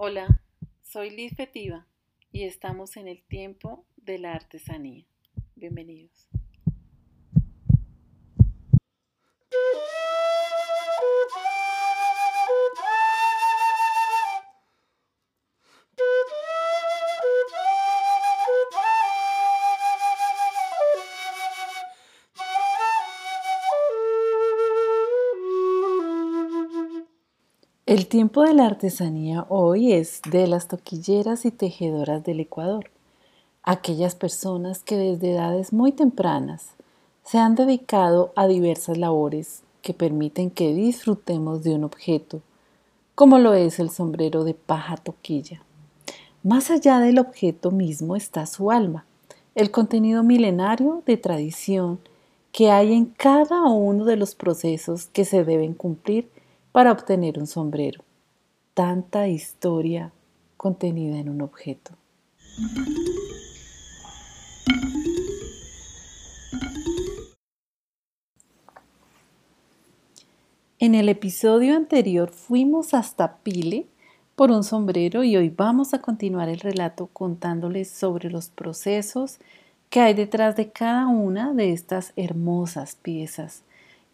Hola, soy Liz Fetiva y estamos en el tiempo de la artesanía. Bienvenidos. El tiempo de la artesanía hoy es de las toquilleras y tejedoras del Ecuador, aquellas personas que desde edades muy tempranas se han dedicado a diversas labores que permiten que disfrutemos de un objeto, como lo es el sombrero de paja toquilla. Más allá del objeto mismo está su alma, el contenido milenario de tradición que hay en cada uno de los procesos que se deben cumplir para obtener un sombrero. Tanta historia contenida en un objeto. En el episodio anterior fuimos hasta Pile por un sombrero y hoy vamos a continuar el relato contándoles sobre los procesos que hay detrás de cada una de estas hermosas piezas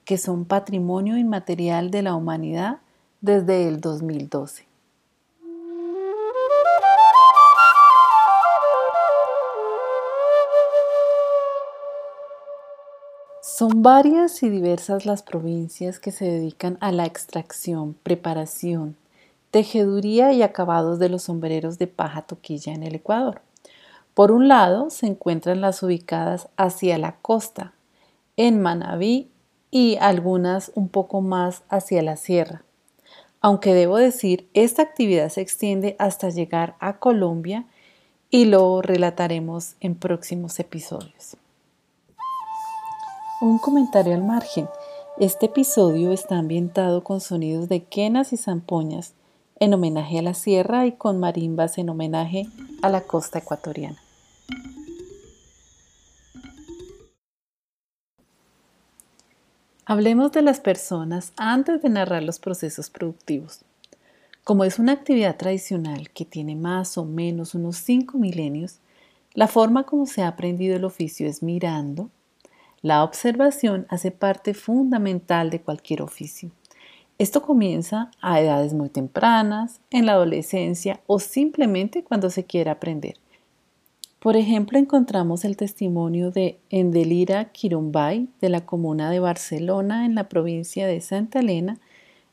que son patrimonio inmaterial de la humanidad desde el 2012. Son varias y diversas las provincias que se dedican a la extracción, preparación, tejeduría y acabados de los sombreros de paja toquilla en el Ecuador. Por un lado se encuentran las ubicadas hacia la costa, en Manabí y algunas un poco más hacia la sierra. Aunque debo decir, esta actividad se extiende hasta llegar a Colombia y lo relataremos en próximos episodios. Un comentario al margen. Este episodio está ambientado con sonidos de quenas y zampoñas en homenaje a la sierra y con marimbas en homenaje a la costa ecuatoriana. Hablemos de las personas antes de narrar los procesos productivos. Como es una actividad tradicional que tiene más o menos unos cinco milenios, la forma como se ha aprendido el oficio es mirando. La observación hace parte fundamental de cualquier oficio. Esto comienza a edades muy tempranas, en la adolescencia o simplemente cuando se quiere aprender. Por ejemplo, encontramos el testimonio de Endelira Quirumbay de la comuna de Barcelona en la provincia de Santa Elena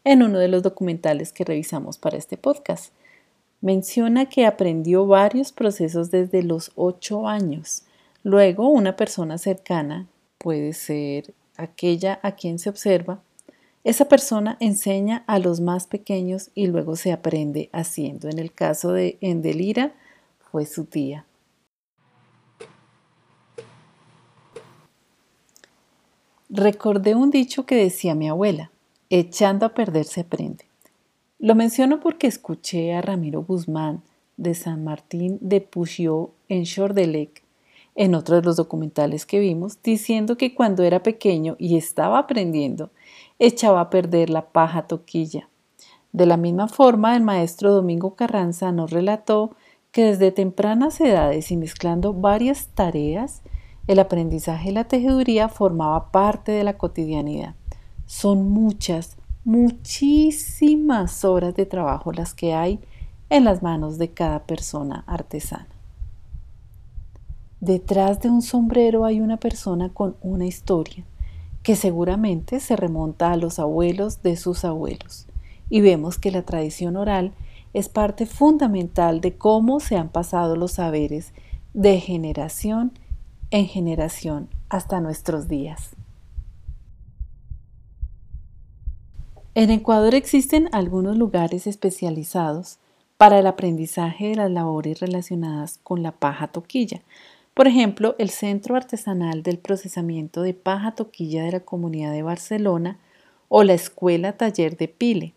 en uno de los documentales que revisamos para este podcast. Menciona que aprendió varios procesos desde los ocho años. Luego, una persona cercana, puede ser aquella a quien se observa, esa persona enseña a los más pequeños y luego se aprende haciendo. En el caso de Endelira, fue su tía. Recordé un dicho que decía mi abuela, echando a perder se aprende. Lo menciono porque escuché a Ramiro Guzmán de San Martín de Puxió en Chordelec, en otro de los documentales que vimos, diciendo que cuando era pequeño y estaba aprendiendo, echaba a perder la paja toquilla. De la misma forma, el maestro Domingo Carranza nos relató que desde tempranas edades y mezclando varias tareas, el aprendizaje y la tejeduría formaba parte de la cotidianidad. Son muchas, muchísimas horas de trabajo las que hay en las manos de cada persona artesana. Detrás de un sombrero hay una persona con una historia que seguramente se remonta a los abuelos de sus abuelos. Y vemos que la tradición oral es parte fundamental de cómo se han pasado los saberes de generación en generación hasta nuestros días. En Ecuador existen algunos lugares especializados para el aprendizaje de las labores relacionadas con la paja toquilla. Por ejemplo, el Centro Artesanal del Procesamiento de Paja Toquilla de la Comunidad de Barcelona o la Escuela Taller de Pile.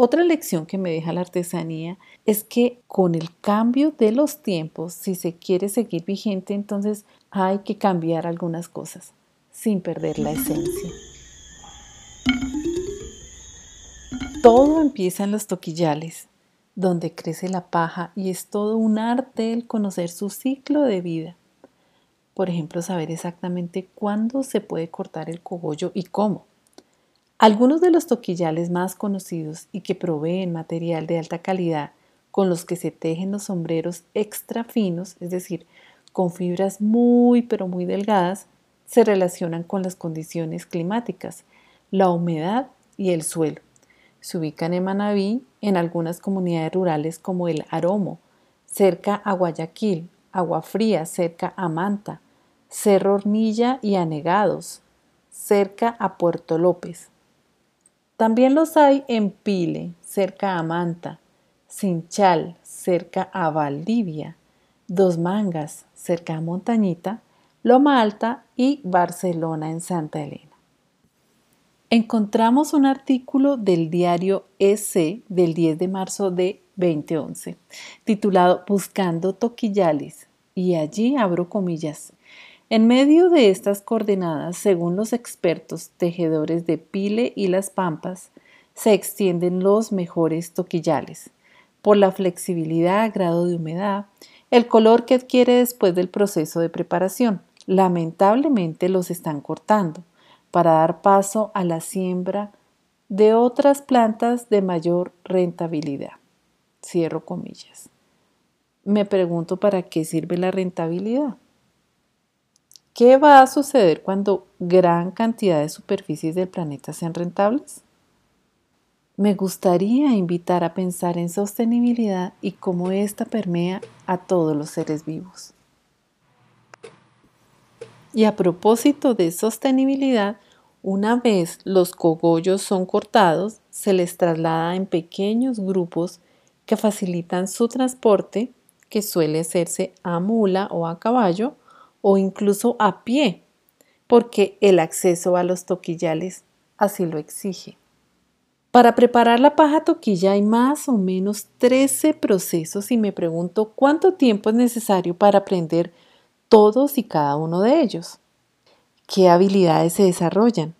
Otra lección que me deja la artesanía es que con el cambio de los tiempos, si se quiere seguir vigente, entonces hay que cambiar algunas cosas sin perder la esencia. Todo empieza en los toquillales. donde crece la paja y es todo un arte el conocer su ciclo de vida. Por ejemplo, saber exactamente cuándo se puede cortar el cogollo y cómo. Algunos de los toquillales más conocidos y que proveen material de alta calidad con los que se tejen los sombreros extra finos, es decir, con fibras muy pero muy delgadas, se relacionan con las condiciones climáticas, la humedad y el suelo. Se ubican en Manabí, en algunas comunidades rurales como el Aromo, cerca a Guayaquil, Agua Fría, cerca a Manta, Cerro Hornilla y Anegados, cerca a Puerto López. También los hay en Pile, cerca a Manta, Cinchal, cerca a Valdivia, Dos Mangas, cerca a Montañita, Loma Alta y Barcelona en Santa Elena encontramos un artículo del diario EC del 10 de marzo de 2011, titulado Buscando toquillales, y allí abro comillas. En medio de estas coordenadas, según los expertos tejedores de Pile y Las Pampas, se extienden los mejores toquillales, por la flexibilidad, grado de humedad, el color que adquiere después del proceso de preparación. Lamentablemente los están cortando para dar paso a la siembra de otras plantas de mayor rentabilidad. Cierro comillas. Me pregunto para qué sirve la rentabilidad. ¿Qué va a suceder cuando gran cantidad de superficies del planeta sean rentables? Me gustaría invitar a pensar en sostenibilidad y cómo ésta permea a todos los seres vivos. Y a propósito de sostenibilidad, una vez los cogollos son cortados, se les traslada en pequeños grupos que facilitan su transporte, que suele hacerse a mula o a caballo o incluso a pie, porque el acceso a los toquillales así lo exige. Para preparar la paja toquilla hay más o menos 13 procesos y me pregunto cuánto tiempo es necesario para aprender todos y cada uno de ellos. ¿Qué habilidades se desarrollan?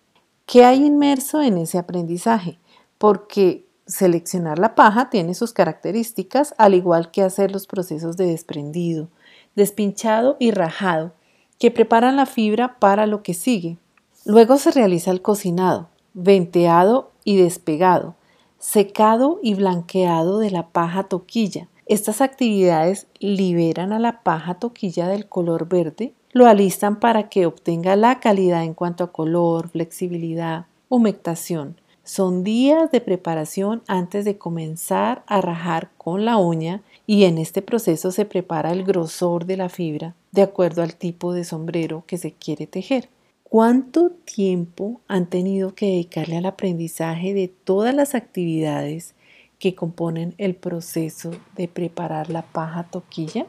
¿Qué hay inmerso en ese aprendizaje? Porque seleccionar la paja tiene sus características, al igual que hacer los procesos de desprendido, despinchado y rajado, que preparan la fibra para lo que sigue. Luego se realiza el cocinado, venteado y despegado, secado y blanqueado de la paja toquilla, estas actividades liberan a la paja toquilla del color verde, lo alistan para que obtenga la calidad en cuanto a color, flexibilidad, humectación. Son días de preparación antes de comenzar a rajar con la uña y en este proceso se prepara el grosor de la fibra de acuerdo al tipo de sombrero que se quiere tejer. ¿Cuánto tiempo han tenido que dedicarle al aprendizaje de todas las actividades que componen el proceso de preparar la paja toquilla.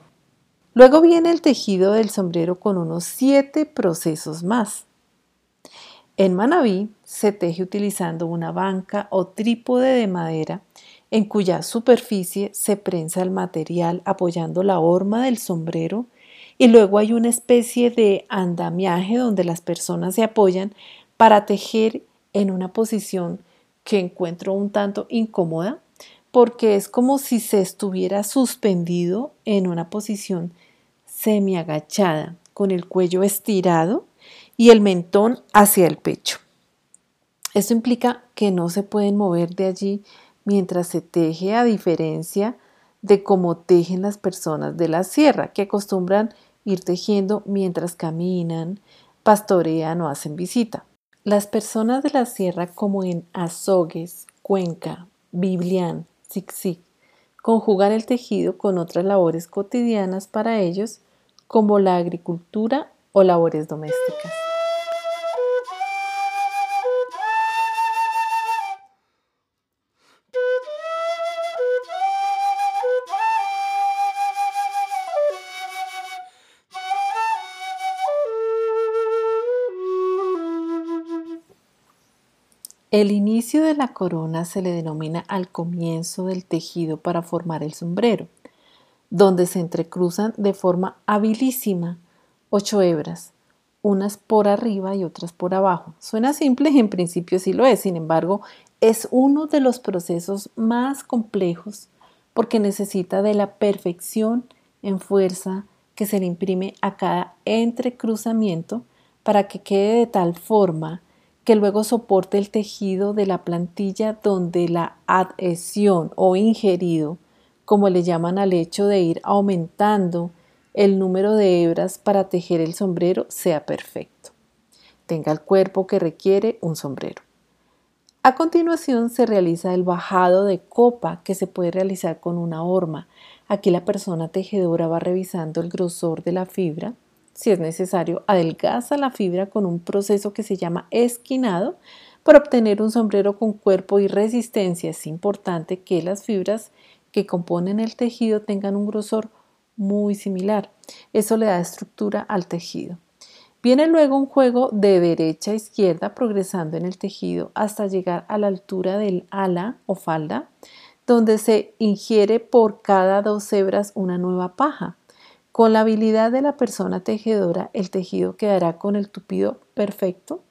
Luego viene el tejido del sombrero con unos siete procesos más. En Manabí se teje utilizando una banca o trípode de madera en cuya superficie se prensa el material apoyando la horma del sombrero y luego hay una especie de andamiaje donde las personas se apoyan para tejer en una posición que encuentro un tanto incómoda porque es como si se estuviera suspendido en una posición semi agachada, con el cuello estirado y el mentón hacia el pecho. Esto implica que no se pueden mover de allí mientras se teje a diferencia de cómo tejen las personas de la sierra, que acostumbran ir tejiendo mientras caminan, pastorean o hacen visita. Las personas de la sierra como en Azogues, Cuenca, Biblián, zig conjugar el tejido con otras labores cotidianas para ellos como la agricultura o labores domésticas. El inicio de la corona se le denomina al comienzo del tejido para formar el sombrero, donde se entrecruzan de forma habilísima ocho hebras, unas por arriba y otras por abajo. Suena simple y en principio sí lo es, sin embargo, es uno de los procesos más complejos porque necesita de la perfección en fuerza que se le imprime a cada entrecruzamiento para que quede de tal forma que luego soporte el tejido de la plantilla donde la adhesión o ingerido, como le llaman al hecho de ir aumentando el número de hebras para tejer el sombrero, sea perfecto. Tenga el cuerpo que requiere un sombrero. A continuación se realiza el bajado de copa que se puede realizar con una horma. Aquí la persona tejedora va revisando el grosor de la fibra. Si es necesario, adelgaza la fibra con un proceso que se llama esquinado para obtener un sombrero con cuerpo y resistencia. Es importante que las fibras que componen el tejido tengan un grosor muy similar. Eso le da estructura al tejido. Viene luego un juego de derecha a izquierda progresando en el tejido hasta llegar a la altura del ala o falda, donde se ingiere por cada dos hebras una nueva paja. Con la habilidad de la persona tejedora, el tejido quedará con el tupido perfecto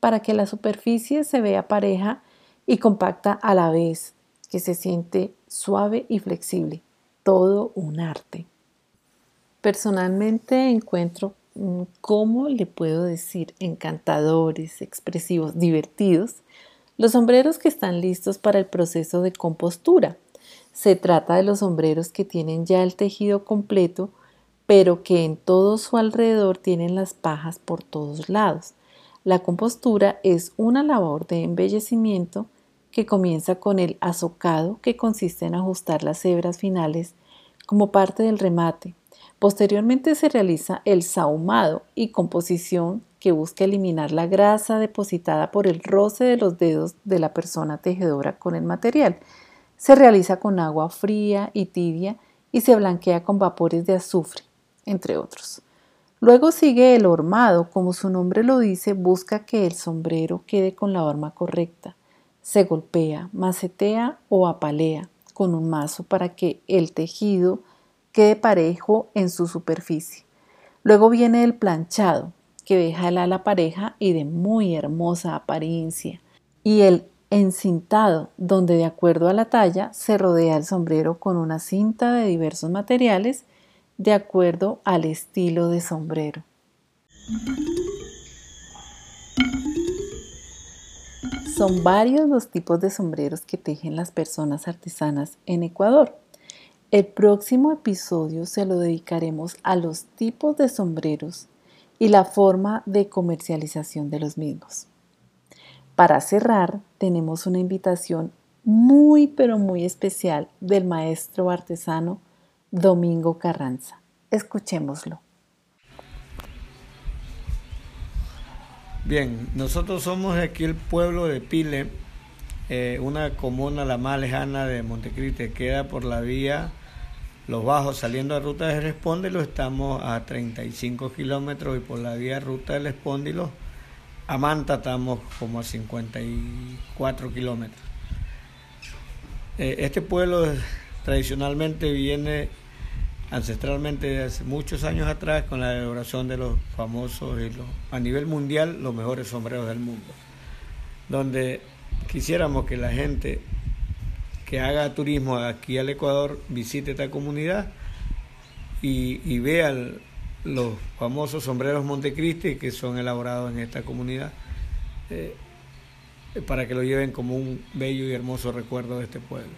para que la superficie se vea pareja y compacta a la vez, que se siente suave y flexible. Todo un arte. Personalmente encuentro Mm, ¿cómo le puedo decir? Encantadores, expresivos, divertidos. Los sombreros que están listos para el proceso de compostura. Se trata de los sombreros que tienen ya el tejido completo, pero que en todo su alrededor tienen las pajas por todos lados. La compostura es una labor de embellecimiento que comienza con el azocado, que consiste en ajustar las hebras finales como parte del remate, Posteriormente se realiza el sahumado y composición que busca eliminar la grasa depositada por el roce de los dedos de la persona tejedora con el material. Se realiza con agua fría y tibia y se blanquea con vapores de azufre, entre otros. Luego sigue el hormado, como su nombre lo dice, busca que el sombrero quede con la horma correcta. Se golpea, macetea o apalea con un mazo para que el tejido quede parejo en su superficie. Luego viene el planchado, que deja el ala pareja y de muy hermosa apariencia. Y el encintado, donde de acuerdo a la talla se rodea el sombrero con una cinta de diversos materiales de acuerdo al estilo de sombrero. Son varios los tipos de sombreros que tejen las personas artesanas en Ecuador. El próximo episodio se lo dedicaremos a los tipos de sombreros y la forma de comercialización de los mismos. Para cerrar, tenemos una invitación muy pero muy especial del maestro artesano Domingo Carranza. Escuchémoslo. Bien, nosotros somos aquí el pueblo de Pile, eh, una comuna la más lejana de Montecristi, queda por la vía Los Bajos saliendo a ruta del Espóndilo, estamos a 35 kilómetros y por la vía ruta del Espóndilo a Manta estamos como a 54 kilómetros. Eh, este pueblo tradicionalmente viene ancestralmente desde hace muchos años atrás con la elaboración de los famosos y a nivel mundial los mejores sombreros del mundo, donde quisiéramos que la gente que haga turismo aquí al Ecuador visite esta comunidad y, vea los famosos sombreros Montecristi que son elaborados en esta comunidad eh, para que lo lleven como un bello y hermoso recuerdo de este pueblo.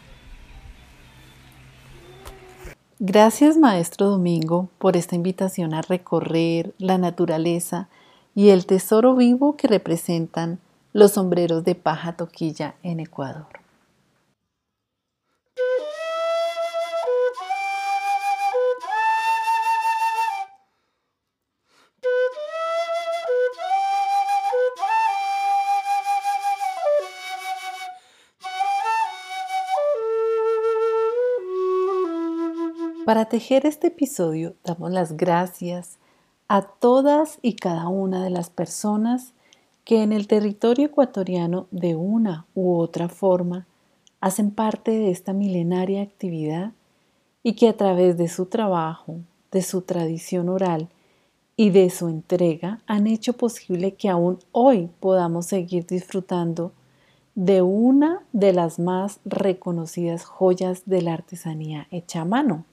Gracias Maestro Domingo por esta invitación a recorrer la naturaleza y el tesoro vivo que representan los sombreros de paja toquilla en Ecuador. Para tejer este episodio damos las gracias a todas y cada una de las personas que en el territorio ecuatoriano de una u otra forma hacen parte de esta milenaria actividad y que a través de su trabajo, de su tradición oral y de su entrega han hecho posible que aún hoy podamos seguir disfrutando de una de las más reconocidas joyas de la artesanía hecha a mano,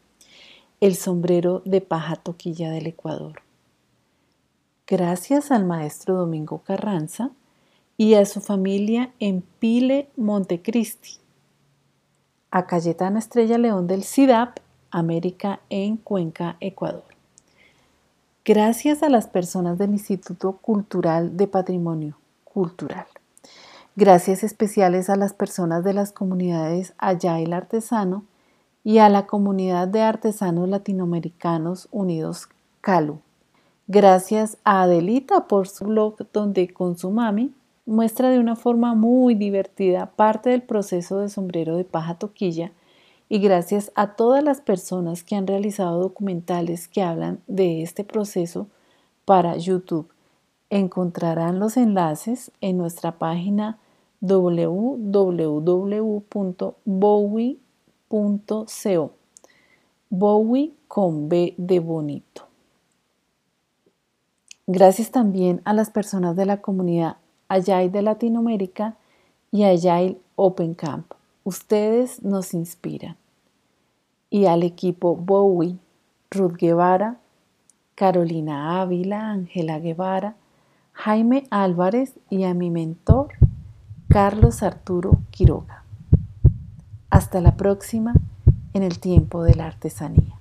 el sombrero de paja toquilla del Ecuador. Gracias al maestro Domingo Carranza y a su familia en Pile, Montecristi, a Cayetana Estrella León del CIDAP, América en Cuenca, Ecuador. Gracias a las personas del Instituto Cultural de Patrimonio Cultural. Gracias especiales a las personas de las comunidades Allá el Artesano y a la comunidad de artesanos latinoamericanos unidos CALU. Gracias a Adelita por su blog donde con su mami muestra de una forma muy divertida parte del proceso de sombrero de paja toquilla y gracias a todas las personas que han realizado documentales que hablan de este proceso para YouTube. Encontrarán los enlaces en nuestra página Bowie con B de bonito. Gracias también a las personas de la comunidad Agile de Latinoamérica y Agile Open Camp. Ustedes nos inspiran. Y al equipo Bowie, Ruth Guevara, Carolina Ávila, Ángela Guevara, Jaime Álvarez y a mi mentor, Carlos Arturo Quiroga. Hasta la próxima en el tiempo de la artesanía.